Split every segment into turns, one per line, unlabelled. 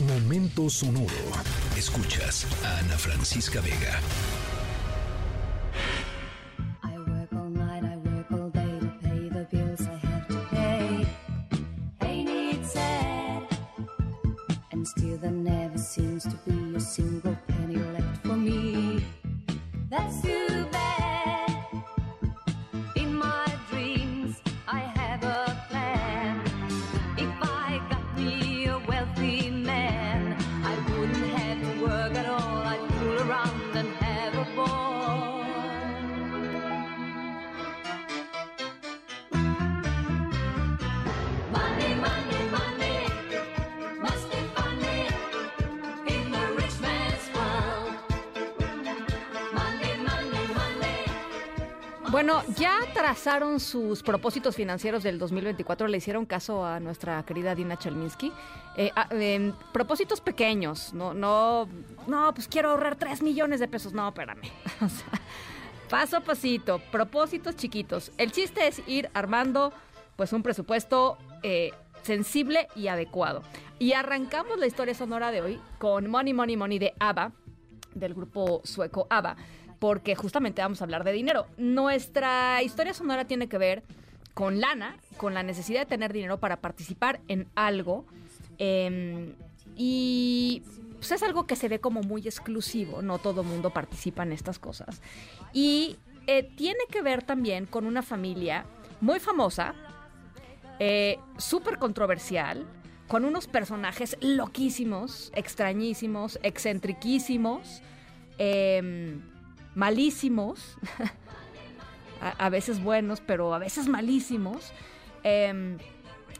Momento sonoro. Escuchas a Ana Francisca Vega.
Seems to be a single penny left for me. That's too bad.
Bueno, ya trazaron sus propósitos financieros del 2024, le hicieron caso a nuestra querida Dina Chelminsky. Eh, ah, propósitos pequeños, no, no, no, pues quiero ahorrar 3 millones de pesos. No, espérame. O sea, paso a pasito, propósitos chiquitos. El chiste es ir armando pues un presupuesto eh, sensible y adecuado. Y arrancamos la historia sonora de hoy con Money, Money, Money de ABBA, del grupo sueco ABBA, porque justamente vamos a hablar de dinero. Nuestra historia sonora tiene que ver con lana, con la necesidad de tener dinero para participar en algo. em, y pues, es algo que se ve como muy exclusivo, no todo mundo participa en estas cosas. Y eh, tiene que ver también con una familia muy famosa, eh, súper controversial, con unos personajes loquísimos, extrañísimos, excentriquísimos, em, malísimos, a, veces buenos, pero a veces malísimos, em,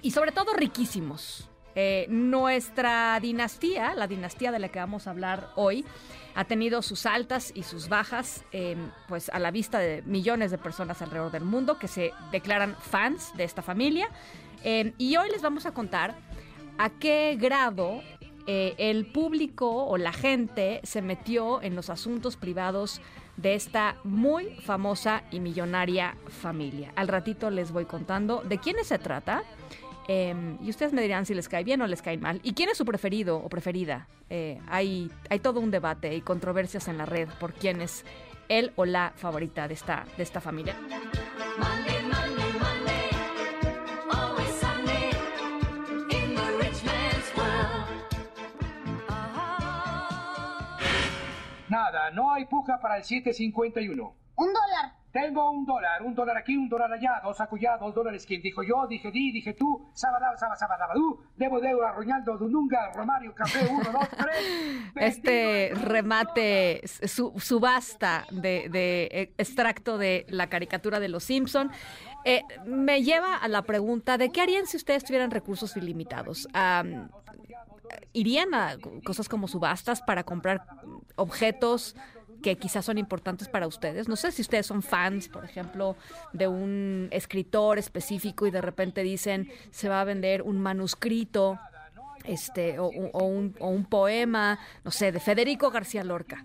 y sobre todo riquísimos. Eh, nuestra dinastía, la dinastía de la que vamos a hablar hoy, ha tenido sus altas y sus bajas, eh, pues a la vista de millones de personas alrededor del mundo que se declaran fans de esta familia. Eh, y hoy les vamos a contar a qué grado eh, el público o la gente se metió en los asuntos privados de esta muy famosa y millonaria familia. Al ratito les voy contando de quiénes se trata. eh, y ustedes me dirán si les cae bien o les cae mal. ¿Y quién es su preferido o preferida? Eh, hay, hay todo un debate y controversias en la red por quién es él o la favorita de esta, de esta familia.
Nada, no hay puja para el 751.
Un dólar.
Tengo un dólar, un dólar aquí, un dólar allá, dos acullá, dos dólares. ¿Quién dijo yo? Dije di, dije tú, sabadaba, saba, sabadabadú, debo de euro, Roñaldo, Dununga, Romario, Café, uno, dos, tres.
Este remate, su, subasta de, de eh, extracto de la caricatura de los Simpson eh, me lleva a la pregunta de qué harían si ustedes tuvieran recursos ilimitados. Am, ¿Irían a cosas como subastas para comprar objetos que quizás son importantes para ustedes? No sé si ustedes son fans, por ejemplo, de un escritor específico y de repente dicen se va a vender un manuscrito este o, o un, o un poema, no sé, de Federico García Lorca.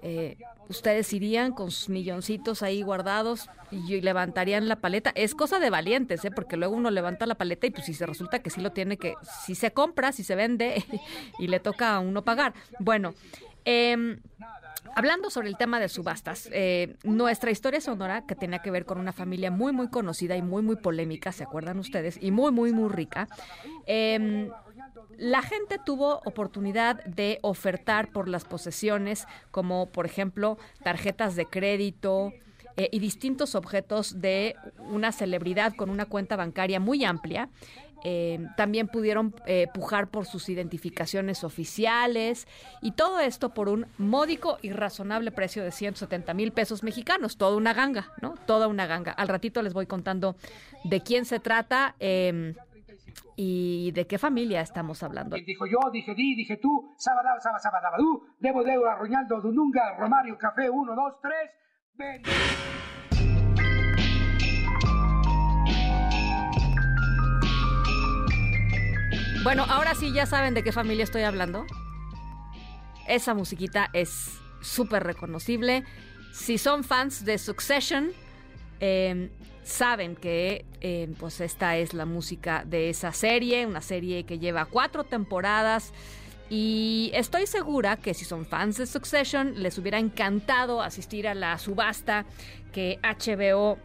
Eh, ustedes irían con sus milloncitos ahí guardados y, levantarían la paleta. Es cosa de valientes, ¿eh? porque luego uno levanta la paleta y pues si se resulta que sí lo tiene que, si se compra, si se vende y le toca a uno pagar. Bueno, em, Hablando sobre el tema de subastas, eh, nuestra historia sonora, que tenía que ver con una familia muy, muy conocida y muy, muy polémica, ¿se acuerdan ustedes? Y muy, muy, muy rica. eh, la gente tuvo oportunidad de ofertar por las posesiones, como por ejemplo tarjetas de crédito, eh, y distintos objetos de una celebridad con una cuenta bancaria muy amplia. Eh, también pudieron eh, pujar por sus identificaciones oficiales y todo esto por un módico y razonable precio de 170 mil pesos mexicanos. Toda una ganga, ¿no? Toda una ganga. Al ratito les voy contando de quién se trata eh, y de qué familia estamos hablando.
¿Quién dijo yo? Dije di, dije tú, sabadaba, saba, sabadabadú, debo de euro, Roñaldo, Dununga, Romario, Café, uno, dos, tres. Vendido.
Bueno, ahora sí ya saben de qué familia estoy hablando. Esa musiquita es súper reconocible. Si son fans de Succession, eh, saben que eh, pues esta es la música de esa serie, una serie que lleva cuatro temporadas, Y estoy segura que si son fans de Succession, les hubiera encantado asistir a la subasta que HBO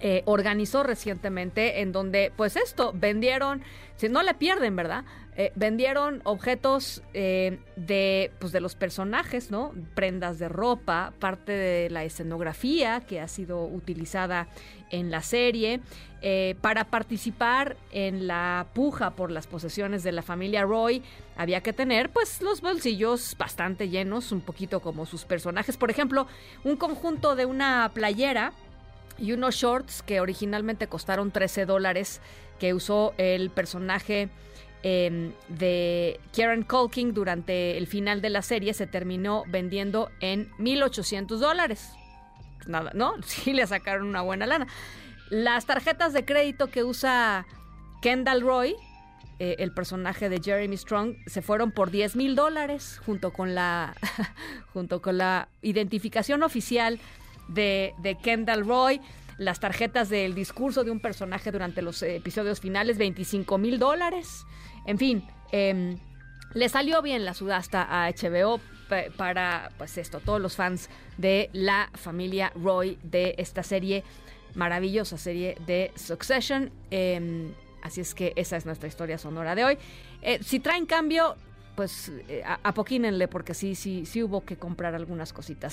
eh, organizó recientemente en donde pues esto vendieron si no le pierden verdad eh, vendieron objetos eh, de pues de los personajes no prendas de ropa parte de la escenografía que ha sido utilizada en la serie para participar en la puja por las posesiones de la familia Roy había que tener pues los bolsillos bastante llenos un poquito como sus personajes. Por ejemplo un conjunto de una playera y unos shorts que originalmente costaron 13 dólares que usó el personaje em, de Kieran Culkin durante el final de la serie se terminó vendiendo en 1.800 dólares. Nada, ¿no? Sí le sacaron una buena lana. Las tarjetas de crédito que usa Kendall Roy, eh, el personaje de Jeremy Strong, se fueron por 10 mil dólares junto con la junto con la identificación oficial de, Kendall Roy, las tarjetas del discurso de un personaje durante los episodios finales, 25 mil dólares. En fin, em, le salió bien la sudasta a HBO para, pues esto, todos los fans de la familia Roy de esta serie, maravillosa serie de Succession. Em, así es que esa es nuestra historia sonora de hoy. Eh, si traen cambio, pues eh, apoquínenle porque sí, sí, sí hubo que comprar algunas cositas.